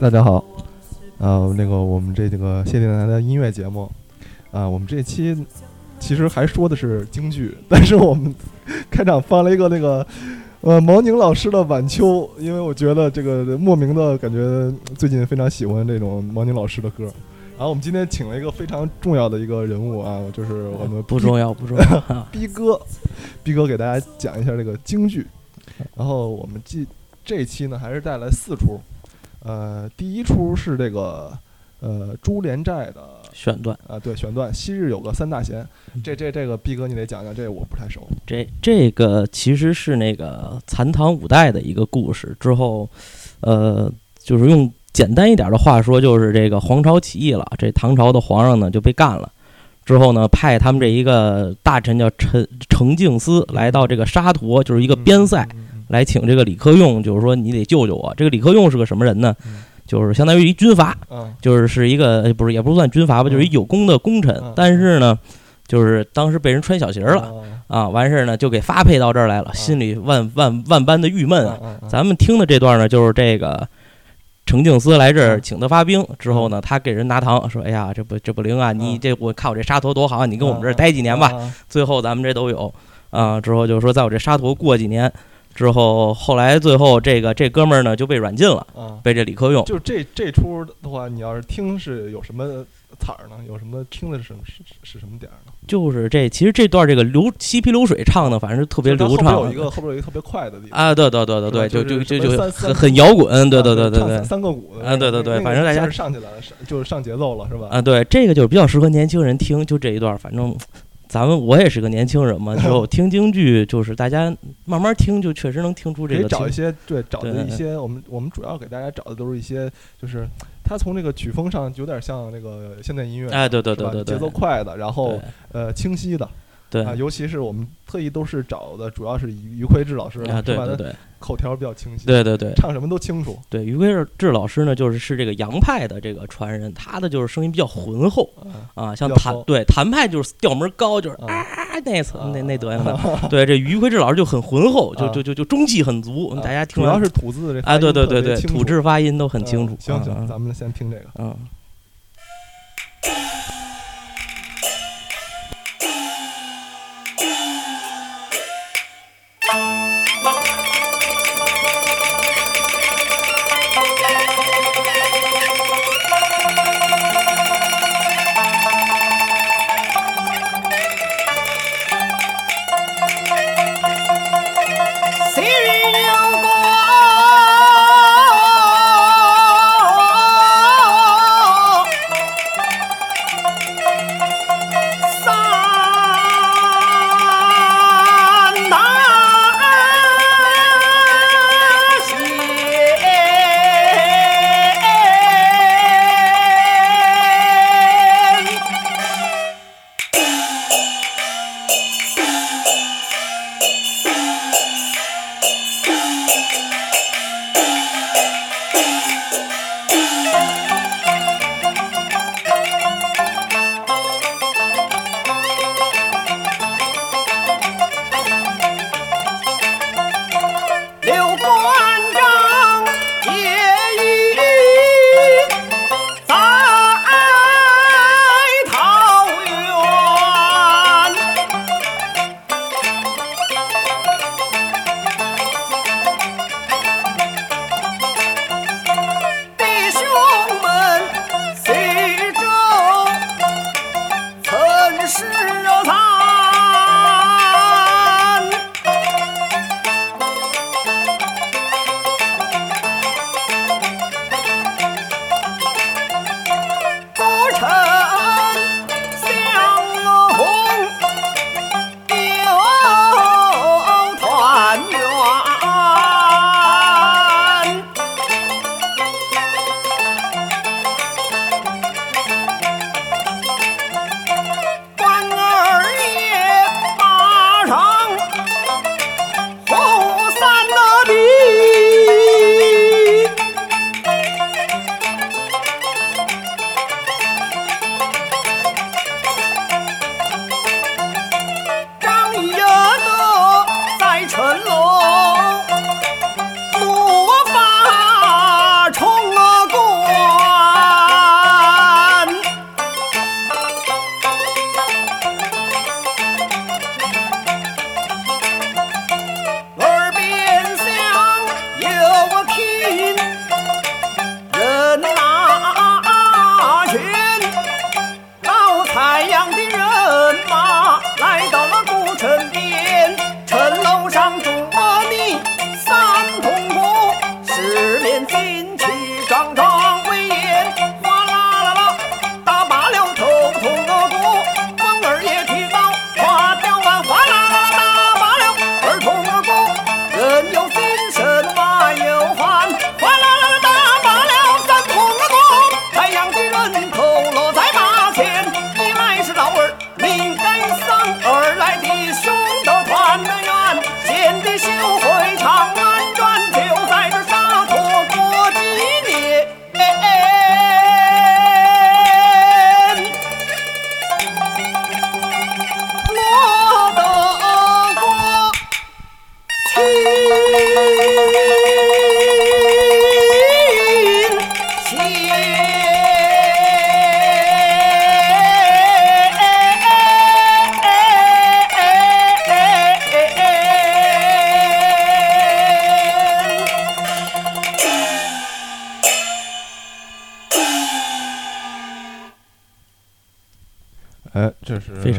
大家好，啊，那个我们这个谢电台的音乐节目，啊，我们这期其实还说的是京剧，但是我们开场放了一个那个呃毛宁老师的《晚秋》，因为我觉得这个莫名的感觉最近非常喜欢这种毛宁老师的歌。然后我们今天请了一个非常重要的一个人物啊，就是我们不重要，不重要。逼哥，逼哥给大家讲一下这个京剧。然后我们这这一期呢，还是带来四出。呃，第一出是这个呃朱帘寨的选段啊，对，选段。昔日有个三大贤，这这这个毕哥你得讲讲，这我不太熟。这这个其实是那个残唐五代的一个故事。之后，呃，就是用简单一点的话说，就是这个皇朝起义了，这唐朝的皇上呢就被干了。之后呢，派他们这一个大臣叫陈程敬思来到这个沙陀，就是一个边塞。来请这个李克用，就是说你得救救我。这个李克用是个什么人呢？就是相当于一军阀，就是是一个不是也不算军阀吧，就是一有功的功臣。但是呢，就是当时被人穿小鞋了啊，完事儿呢就给发配到这儿来了，心里万万万般的郁闷啊。咱们听的这段呢，就是这个程敬思来这儿请他发兵之后呢，他给人拿糖，说：“哎呀，这不这不灵啊！你这我看我这沙陀多好，你跟我们这儿待几年吧。最后咱们这都有啊。之后就是说，在我这沙陀过几年。”之后，后来最后这个这哥们儿呢就被软禁了，被这李克用。就这这出的话，你要是听是有什么彩儿呢？有什么听的是什么是是什么点儿呢？就是这其实这段这个流嬉皮流水唱的，反正是特别流畅。后边有一个后边有一个特别快的地方啊！对对对对对，就就就就很很摇滚，对对对对对，三个鼓啊！对对对，反正大家上起来了，就是上节奏了，是吧？啊，对，这个就是比较适合年轻人听，就这一段，反正。咱们我也是个年轻人嘛，就听京剧，就是大家慢慢听，就确实能听出这个。找一些对找的一些，我们我们主要给大家找的都是一些，就是他从这个曲风上有点像那个现代音乐，哎，对对对对对，节奏快的，然后呃清晰的。对啊，尤其是我们特意都是找的，主要是于于魁智老师啊，对对对，口条比较清晰，对对对，唱什么都清楚。对，于魁智老师呢，就是是这个杨派的这个传人，他的就是声音比较浑厚啊，像谭对谭派就是调门高，就是啊那层那那德行的。对，这于魁智老师就很浑厚，就就就就中气很足，大家听主要是吐字这哎，对对对对，吐字发音都很清楚。行行，咱们先听这个，嗯。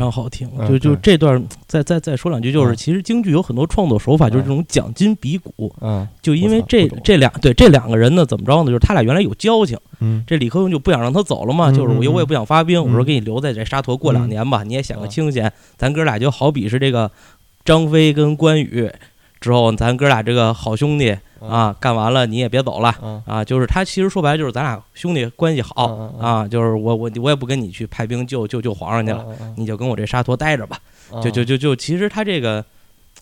常好听。嗯就就这段再再再说两句，就是嗯其实京剧有很多创作手法，就是这种讲筋比骨。嗯就因为这这两对这两个人呢，怎么着呢？就是他俩原来有交情，嗯这李克用就不想让他走了嘛，嗯就是我又嗯我也不想发兵，我说嗯给你留在这沙陀过两嗯年吧，你也享个啊清闲。咱哥俩就好比是这个张飞跟关羽，之后咱哥俩这个好兄弟啊，干完了你也别走了。嗯啊，就是他其实说白了就是咱俩兄弟关系好啊，就是我我我也不跟你去派兵救救救皇上去了，嗯你就跟我这沙陀待着吧。嗯就就就就其实他这个。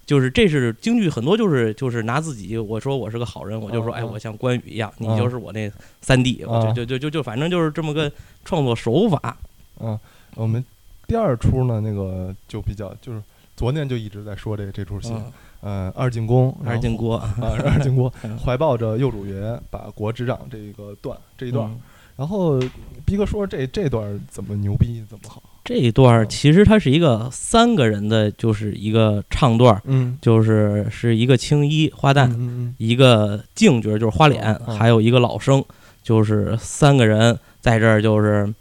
就是这是京剧很多就是就是拿自己我说我是个好人我就说哎我像关羽一样你嗯就是我那三弟我就嗯就就就就反正就是这么个创作手法嗯，我们第二出呢，那个就比较就是昨天就一直在说这这出戏，嗯。呃，二进宫，二进锅啊，二进宫 嗯。怀抱着幼主爷把国执掌这个段这一段，嗯。然后逼哥说这这段怎么牛逼怎么好，这一段其实它是一个三个人的就是一个唱段嗯，就是是一个青衣花旦嗯一个净角就是花脸，还有一个老生，就是三个人在这儿就是，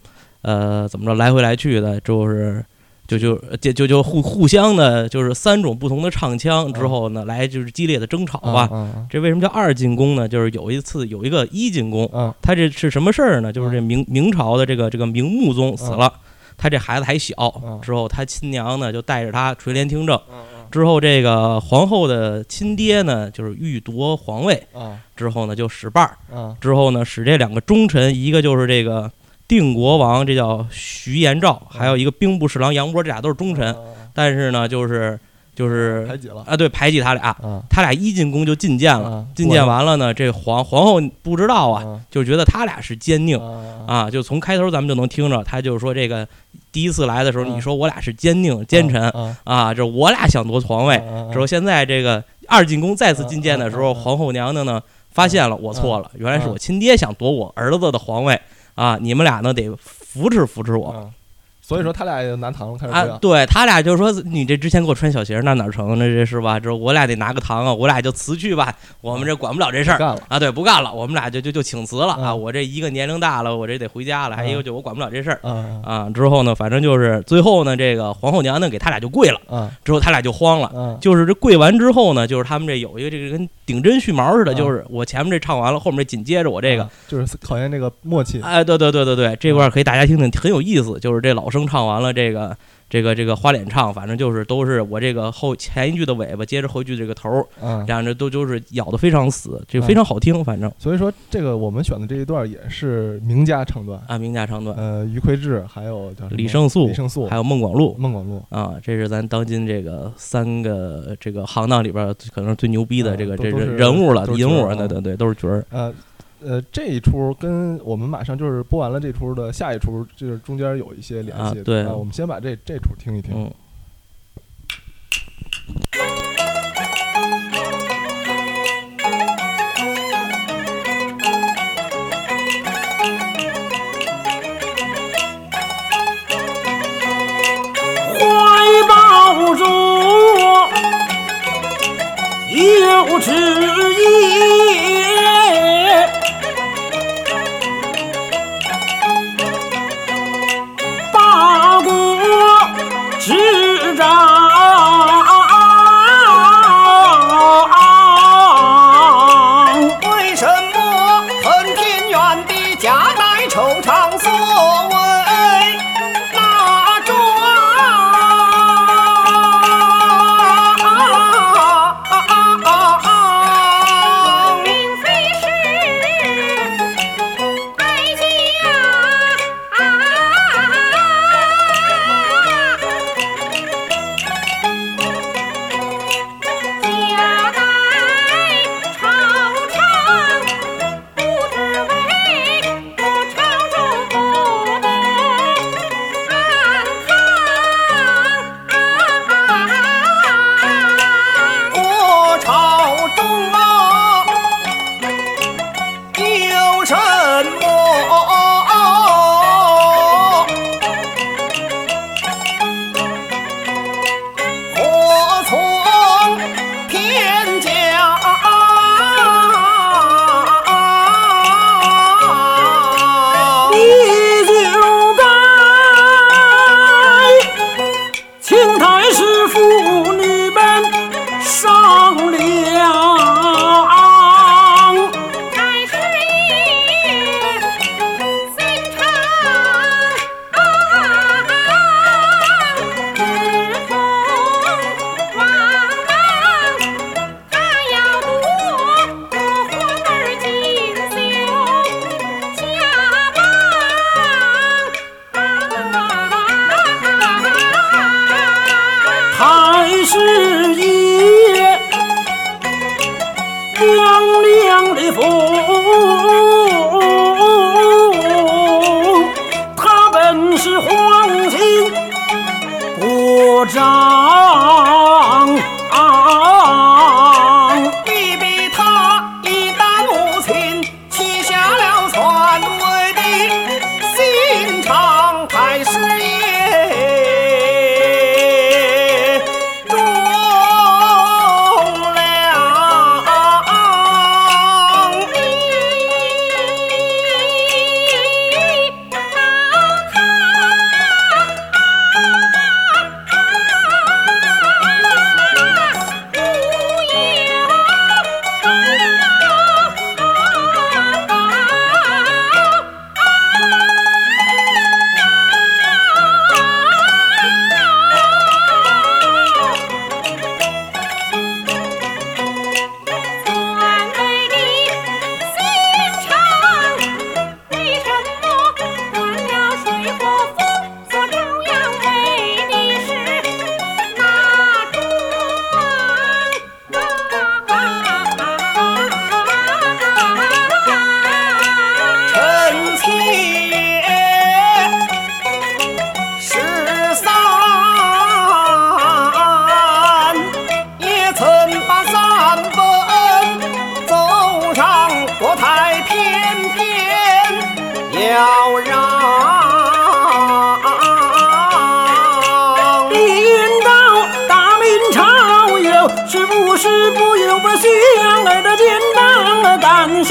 呃，怎么着来回来去的，就是就就就就就互互相的，就是三种不同的唱腔之后呢，来就是激烈的争吵嗯吧。嗯这为什么叫二进宫呢？就是有一次有一个一进宫，嗯他这是什么事儿呢？就是这嗯明明朝的这个这个明穆宗死了，他这孩子还小嗯，之后他亲娘呢就带着他垂帘听政。嗯之后，这个皇后的亲爹呢，就是欲夺皇位，嗯之后呢就使绊儿，嗯之后呢使这两个忠臣，一个就是这个定国王，这叫徐延昭，还有一个兵部侍郎杨波，这俩都是忠臣，但是呢就是就是排挤了。啊对排挤他俩，啊。他俩一进宫就觐见了，啊。进谏完了呢，这皇皇后不知道啊，啊。就觉得他俩是奸佞。啊。啊，就从开头咱们就能听着，他就说这个第一次来的时候，嗯你说我俩是奸佞奸臣啊啊，这我俩想夺皇位，啊之后现在这个二进宫再次觐见的时候，皇后娘娘呢发现了我错了，原来是我亲爹想夺我儿子的皇位啊！你们俩呢得扶持扶持我啊所以说他俩也拿糖开始啊！对他俩就说你这之前给我穿小鞋，那哪成？那这是吧？之后我俩得拿个糖啊，我俩就辞去吧，我们这管不了这事儿。啊，对，不干了，我们俩就就就请辞了啊！嗯我这一个年龄大了，我这得回家了，还有一个嗯就我管不了这事儿啊啊。之后呢，反正就是最后呢，这个皇后娘娘给他俩就跪了，啊之后他俩就慌了。啊就是这跪完之后呢，就是他们这有一个这个跟顶针续毛似的，啊就是我前面这唱完了，后面这紧接着我这个啊，就是考验这个默契哎，对对对对对，这块儿可以大家听听，很有意思。就是这老生唱完了这个这个这个花脸唱，反正就是都是我这个后前一句的尾巴接着后一句这个头儿，啊这样这都就是咬得非常死，这个非常好听，反正所以说，这个我们选的这一段也是名家唱段，啊，名家唱段，呃，于魁智还有叫李胜素李胜素，还有孟广禄。孟广禄，啊，这是咱当今这个三个这个行当里边儿可能最牛逼的啊这个这人都都是人物了，人物对对对，都是角儿。呃呃，这一出跟我们马上就是播完了这出的下一出，就是中间有一些联系。啊对我们先把这这出听一听。嗯。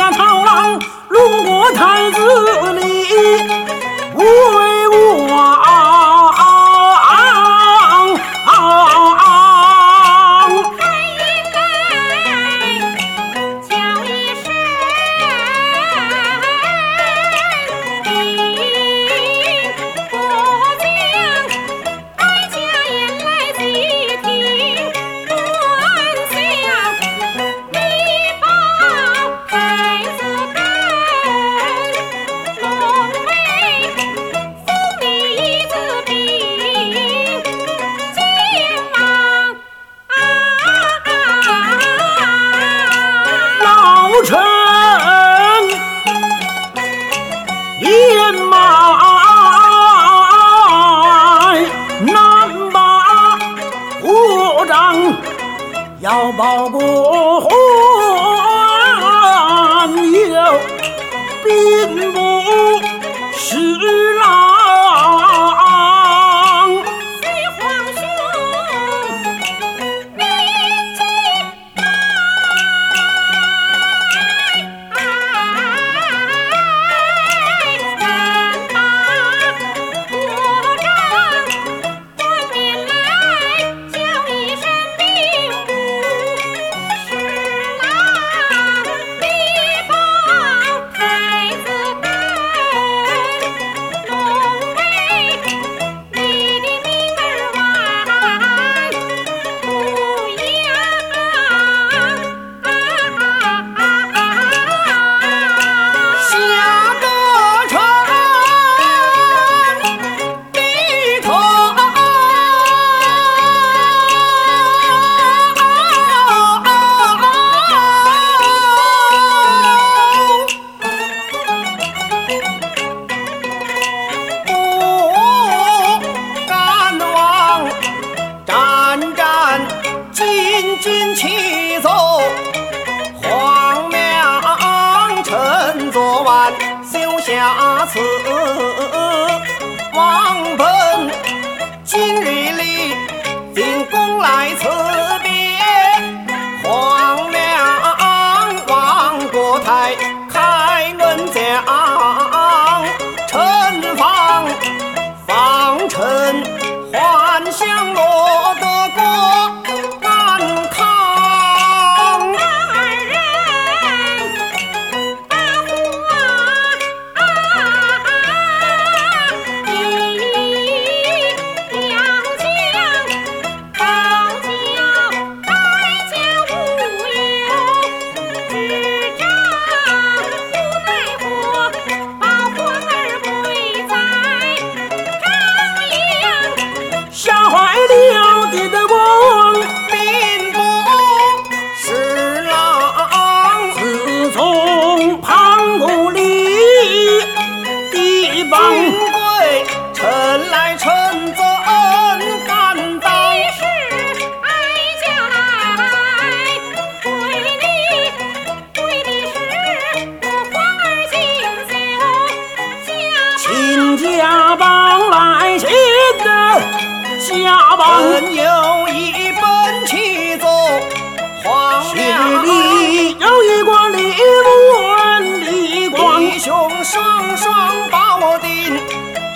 山下朝郎路过太子里，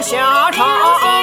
下场。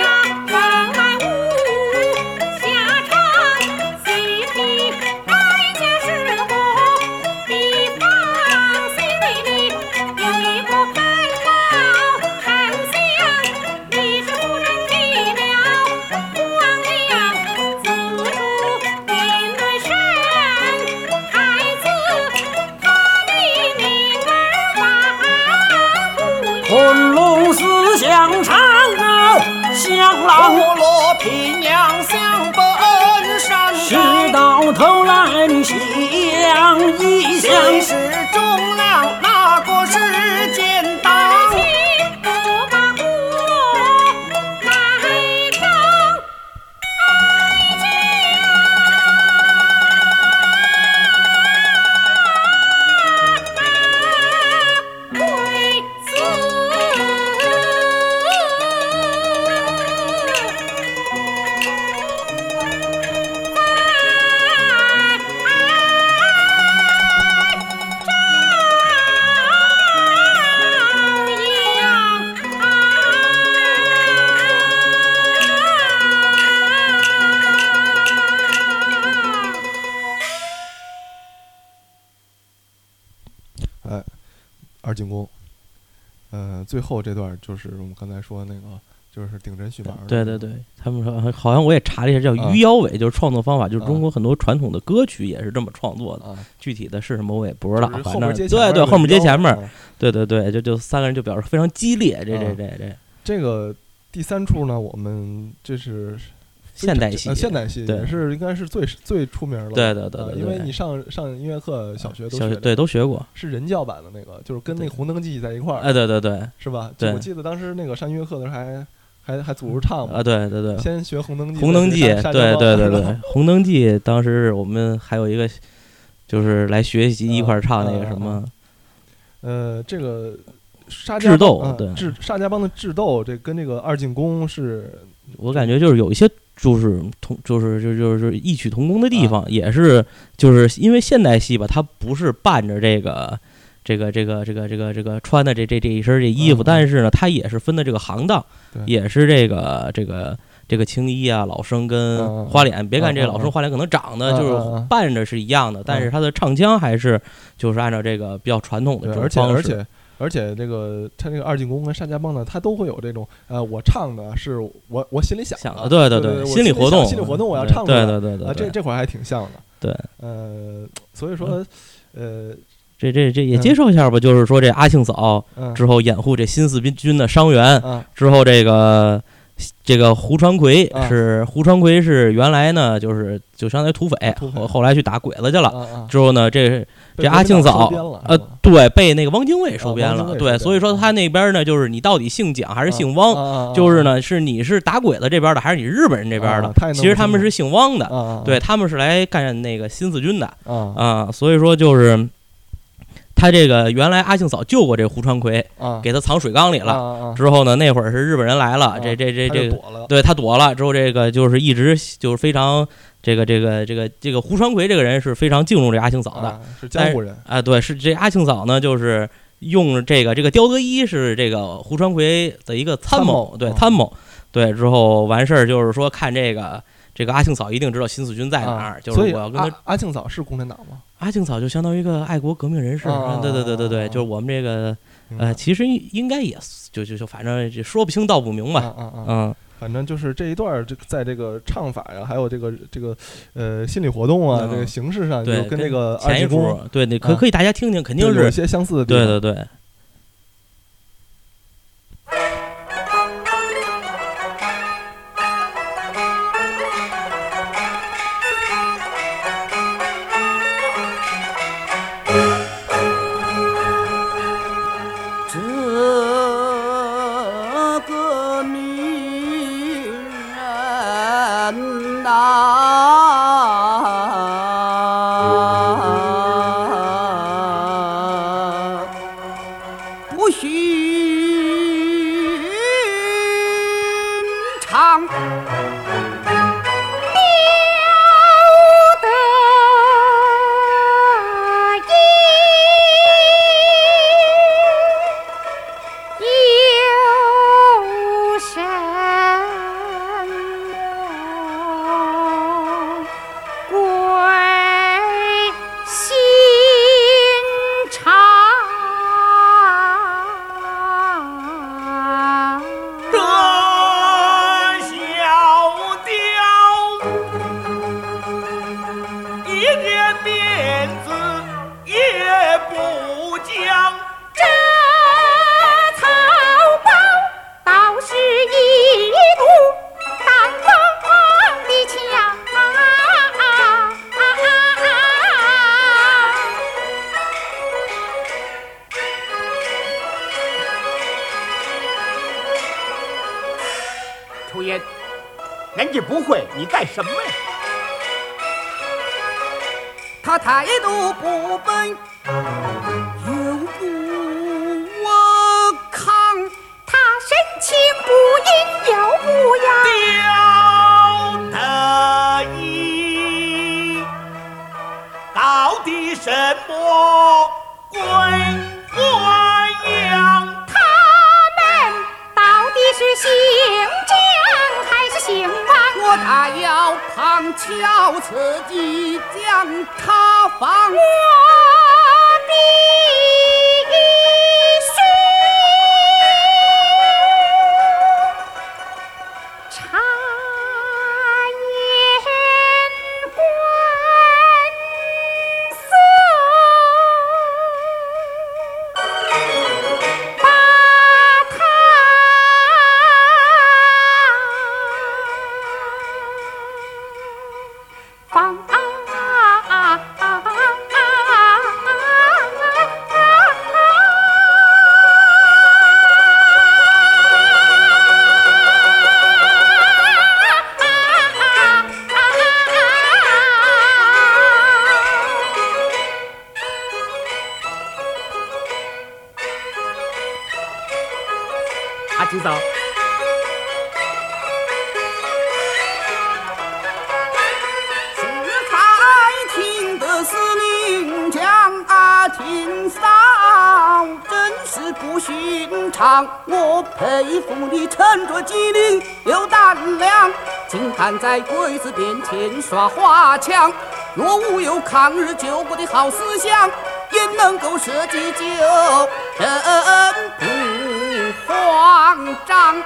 进攻。呃，最后这段就是我们刚才说那个，就是顶针续麻儿的。对对对，他们说好像我也查了一下，叫啊余姚伟，就是创作方法，就是啊中国很多传统的歌曲也是这么创作的。啊，具体的是什么我也不知道，反正后面对对，后面接前面，儿。对对对，就就三个人就表示非常激烈，这这啊这这这个第三处呢，我们这是现代戏呃，现代戏对也是应该是最最出名的了。对对对啊对对因为你上上音乐课，小学都学小学对都学过，是人教版的那个，就是跟那个《红灯记》在一块儿，哎对对对是吧？我记得当时那个上音乐课的时候还还还组织唱嘛啊，对对对，先学《红灯记》，红灯记，对对对对，红灯记当时我们还有一个就是来学习一块儿唱那个什么，呃，这个沙智家帮啊斗对智沙家帮的智斗，这跟这个二进宫是我感觉就是有一些就是同就是就就是异曲同工的地啊方，也是就是因为现代戏吧，它不是伴着这个。这个这个这个这个这个穿的这这这一身这衣服，嗯但是呢，它也是分的这个行当，也是这个这个这个青衣啊、老生嗯跟嗯花脸。别看这老生花脸可能长得嗯就是嗯嗯伴着是一样的，但是他的唱腔还是就是按照这个比较传统的，这而种方式。且而且而且这个他那个二进宫跟单家帮呢，他都会有这种呃，我唱的是我我心里想想的，对对，对心理活动，心理活动我要唱出来对对对对啊，这这会儿还挺像的。对，呃，所以说呃这这这也嗯。介绍一下吧，就是说这阿庆嫂嗯。之后掩护这新四军的伤员，啊之后这个这个胡传魁啊。是胡传奎是原来呢就是就相当于土匪，土匪。后后来去打鬼子去了。之后呢，这这阿庆嫂呃，对，被那个汪精卫收编了，对，所以说他那边呢，就是你到底姓蒋还是姓汪，就是呢，是你是打鬼子这边的，还是你日本人这边的其实他们是姓汪的，对，他们是来干那个新四军的。啊。啊，所以说就是他这个原来阿庆嫂救过这胡传魁，啊。给他藏水缸里了。啊啊，之后呢，那会儿是日本人来了，啊这这这这躲了。对他躲了。之后这个就是一直就是非常这个这个这个这个胡传魁这个人是非常敬重这阿庆嫂的。啊，是江湖人。啊，对，是这阿庆嫂呢，就是用这个这个刁德一是这个胡传魁的一个参参谋，对参谋，对之后完事儿就是说看这个这个阿庆嫂一定知道新四军在哪啊儿，就是我要跟他阿阿庆嫂是共产党吗？阿庆嫂就相当于一个爱国革命人士，啊嗯对对对对对，啊就是我们这个呃，其实应该也就就就反正就说不清道不明吧，啊啊啊，嗯，反正就是这一段儿，这个在这个唱法呀，还有这个这个呃心理活动啊，嗯。这个形式上，对，就跟这个二前一出进宫，对，你可啊可以大家听听，肯定是有些相似的地方。对对对。不寻常。他态度不笨，又不我抗，他神情不阴又不阳，刁得意，到底什么他要旁敲侧击将他放。在鬼子面前耍花枪。若无有抗日救国的好思想，焉能够舍己救人不慌张。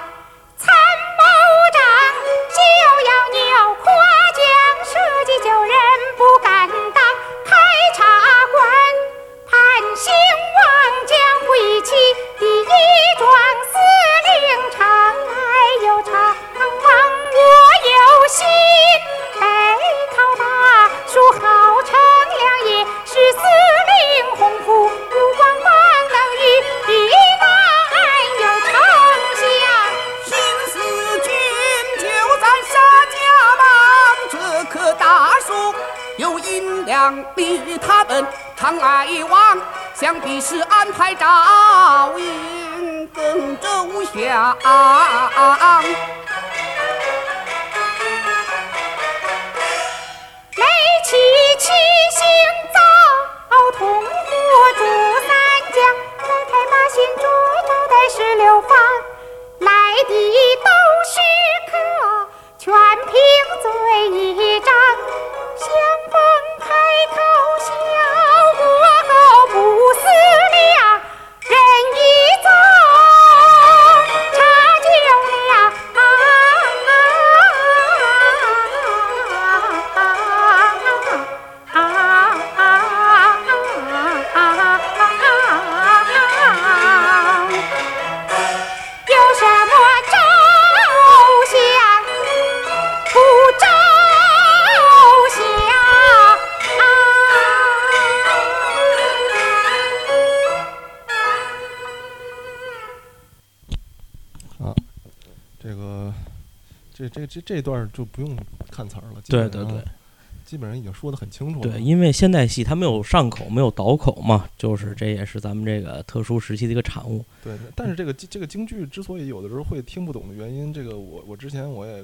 这这这这段儿就不用看词儿了，对对对基本上已经说的很清楚了。对，因为现代戏它没有上口，没有倒口嘛，就是这也是咱们这个特殊时期的一个产物。对，但是这个这个京剧之所以有的时候会听不懂的原因，这个我我之前我也，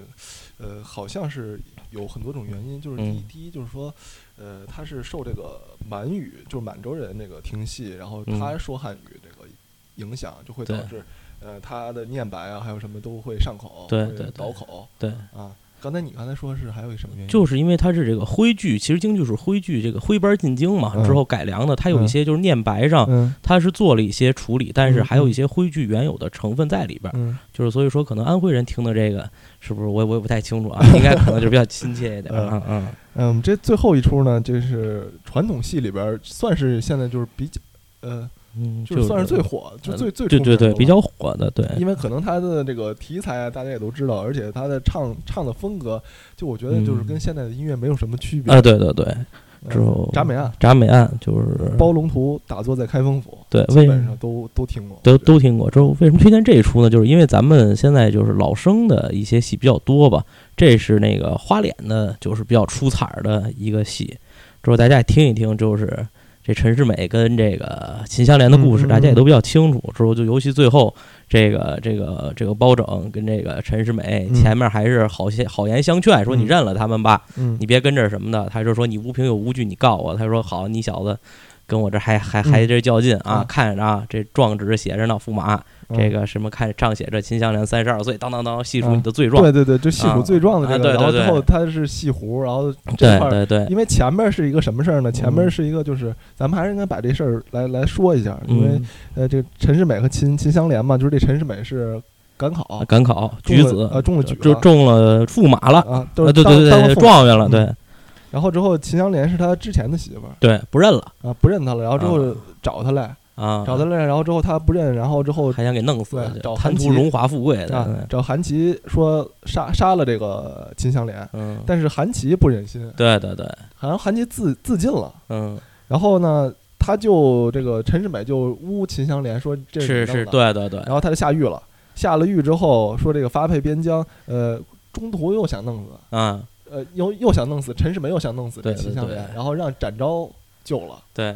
呃，好像是有很多种原因，就是第一、嗯第一就是说，呃，他是受这个满语，就是满洲人这个听戏，然后他嗯说汉语这个影响，就会导致，呃，他的念白啊，还有什么都会上口，对对对倒口对，啊。刚才你刚才说是还有一什么原因？就是因为它是这个徽剧，其实京剧是徽剧这个徽班进京嘛，嗯之后改良的，它有一些就是念白上，嗯它是做了一些处理，但是嗯还有一些徽剧原有的成分在里边就是所以说，可能安徽人听的这个是不是我也我也不太清楚啊，应该可能就比较亲切一点嗯。嗯嗯，嗯，这最后一出呢，就是传统戏里边算是现在就是比较，呃，嗯，就是算是最火，就呃最最对对对，比较火的，对，因为可能他的这个题材啊，大家也都知道，而且他的唱唱的风格，就我觉得就是跟嗯现在的音乐没有什么区别。啊，对对对，嗯之后铡美案、铡美案就是包龙图打坐在开封府，对基本上都都听过，都都听过。之后为什么推荐这一出呢？就是因为咱们现在就是老生的一些戏比较多吧，这是那个花脸的，就是比较出彩儿的一个戏。之后大家也听一听，就是这陈世美跟这个秦香莲的故事，大家也都比较清楚。之后就尤其最后这个这个这个包拯跟这个陈世美嗯前面还是好些好言相劝，说你嗯认了他们吧，嗯你别跟这什么的。他就说你无凭有无据，你告我。他说好，你小子跟我这还还还这较劲啊！嗯。看着啊，这状纸写着呢，驸马，嗯。这个什么看上写着秦香莲三十二岁，当当当，细数嗯。你的罪状。对对对，就细数啊。罪状的这个，啊对对然后之对后他是细胡，然后这块儿。对对，因为前面是一个什么事儿呢？前面嗯是一个就是，咱们还是应该把这事儿来来说一下，因为嗯，呃，这个陈世美和秦秦香莲嘛，就是这陈世美是赶考。啊赶考举子。呃中了举就中了驸马了，啊，对对对状元了，嗯。对然后之后秦香莲是他之前的媳妇儿。对，不认了。啊，不认他了，然后之后啊。找他来，啊，找他来，然后之后他不认，然后之后还想给弄死找贪图荣华富贵的。啊，找韩琦说杀杀了这个秦香莲，嗯，但是韩琦不忍心，对对对，好像韩琦自自尽了，嗯，然后呢，他就这个陈世美就诬秦香莲说这是是，你弄的，对对对。然，后他就下狱了，下了狱之后说这个发配边疆，呃，中途又想弄死，啊，呃，又又想弄死陈世美，又想弄死这对对对秦香莲，然后让展昭救了。对，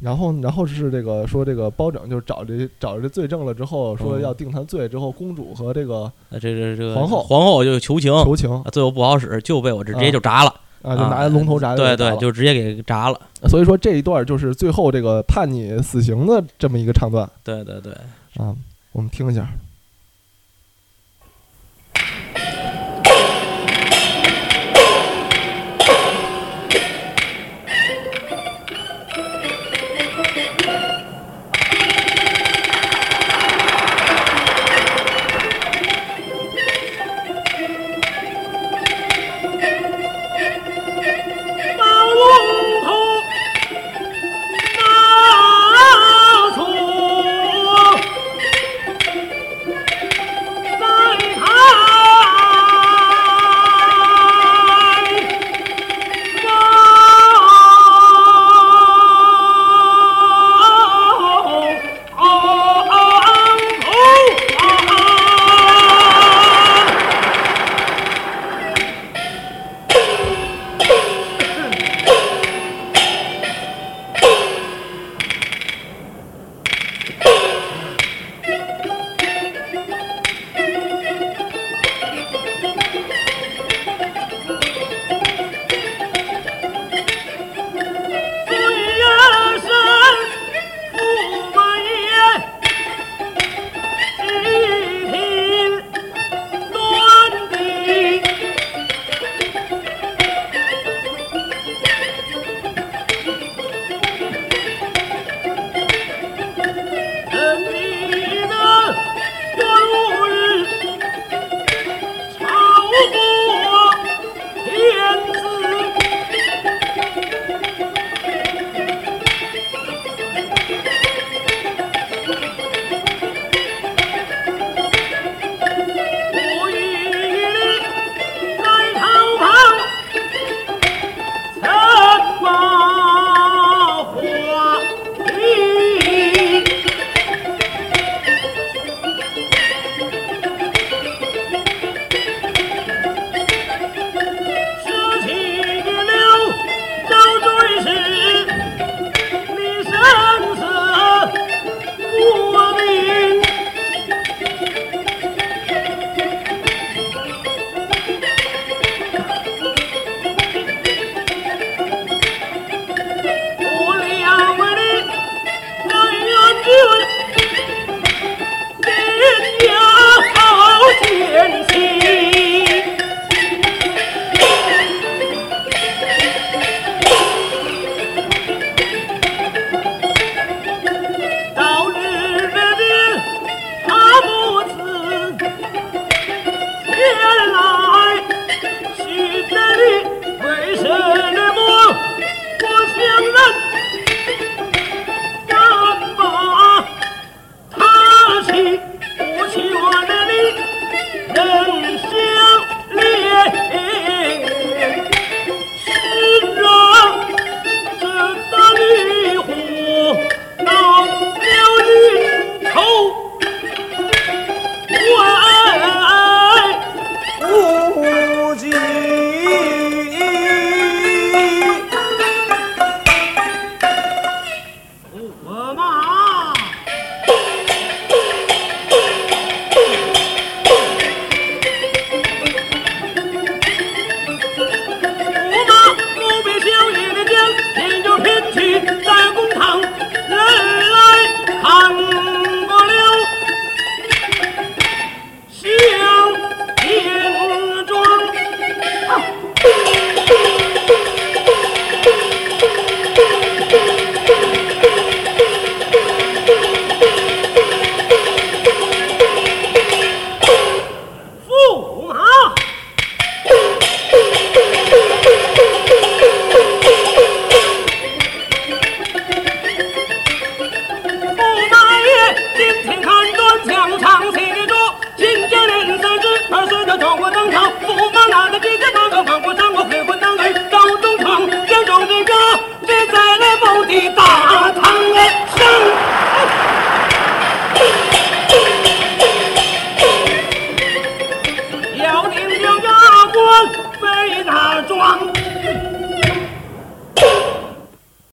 然后然后是这个说这个包拯就找这找这罪证了之后，说嗯要定他罪，之后公主和这个啊这这这个皇后皇后就求情，求情啊最后不好使，就被我这直接啊就铡了，啊，就拿龙头铡对对，就就直接给铡了，所以说这一段就是最后这个判你死刑的这么一个唱段对对对。啊，我们听一下。